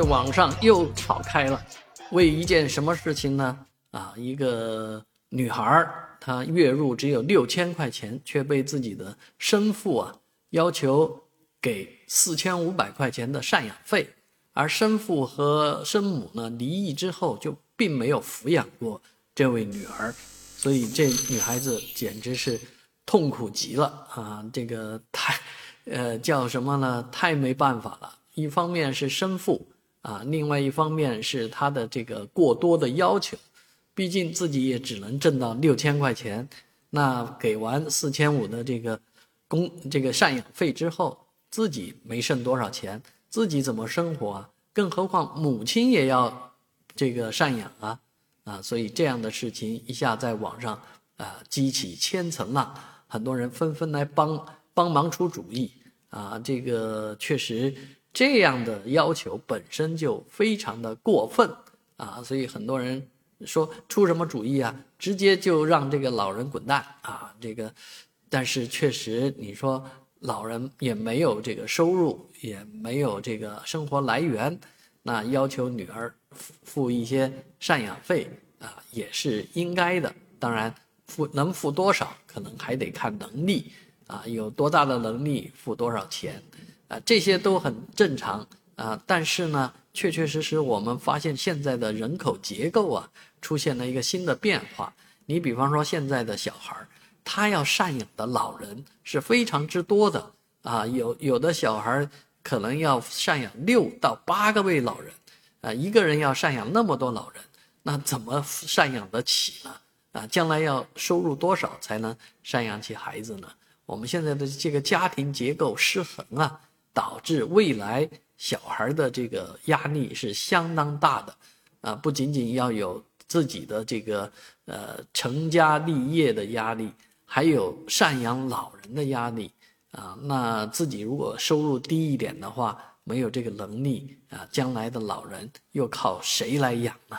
这网上又吵开了，为一件什么事情呢？啊，一个女孩，她月入只有六千块钱，却被自己的生父啊要求给四千五百块钱的赡养费，而生父和生母呢离异之后就并没有抚养过这位女儿，所以这女孩子简直是痛苦极了啊！这个太，呃，叫什么呢？太没办法了。一方面是生父。啊，另外一方面是他的这个过多的要求，毕竟自己也只能挣到六千块钱，那给完四千五的这个公这个赡养费之后，自己没剩多少钱，自己怎么生活啊？更何况母亲也要这个赡养啊，啊，所以这样的事情一下在网上啊激起千层浪，很多人纷纷来帮帮忙出主意啊，这个确实。这样的要求本身就非常的过分啊，所以很多人说出什么主意啊，直接就让这个老人滚蛋啊。这个，但是确实你说老人也没有这个收入，也没有这个生活来源，那要求女儿付一些赡养费啊，也是应该的。当然，付能付多少，可能还得看能力啊，有多大的能力付多少钱。啊，这些都很正常啊，但是呢，确确实实我们发现现在的人口结构啊，出现了一个新的变化。你比方说现在的小孩，他要赡养的老人是非常之多的啊，有有的小孩可能要赡养六到八个位老人，啊，一个人要赡养那么多老人，那怎么赡养得起呢？啊，将来要收入多少才能赡养起孩子呢？我们现在的这个家庭结构失衡啊。导致未来小孩的这个压力是相当大的，啊，不仅仅要有自己的这个呃成家立业的压力，还有赡养老人的压力，啊，那自己如果收入低一点的话，没有这个能力啊，将来的老人又靠谁来养呢？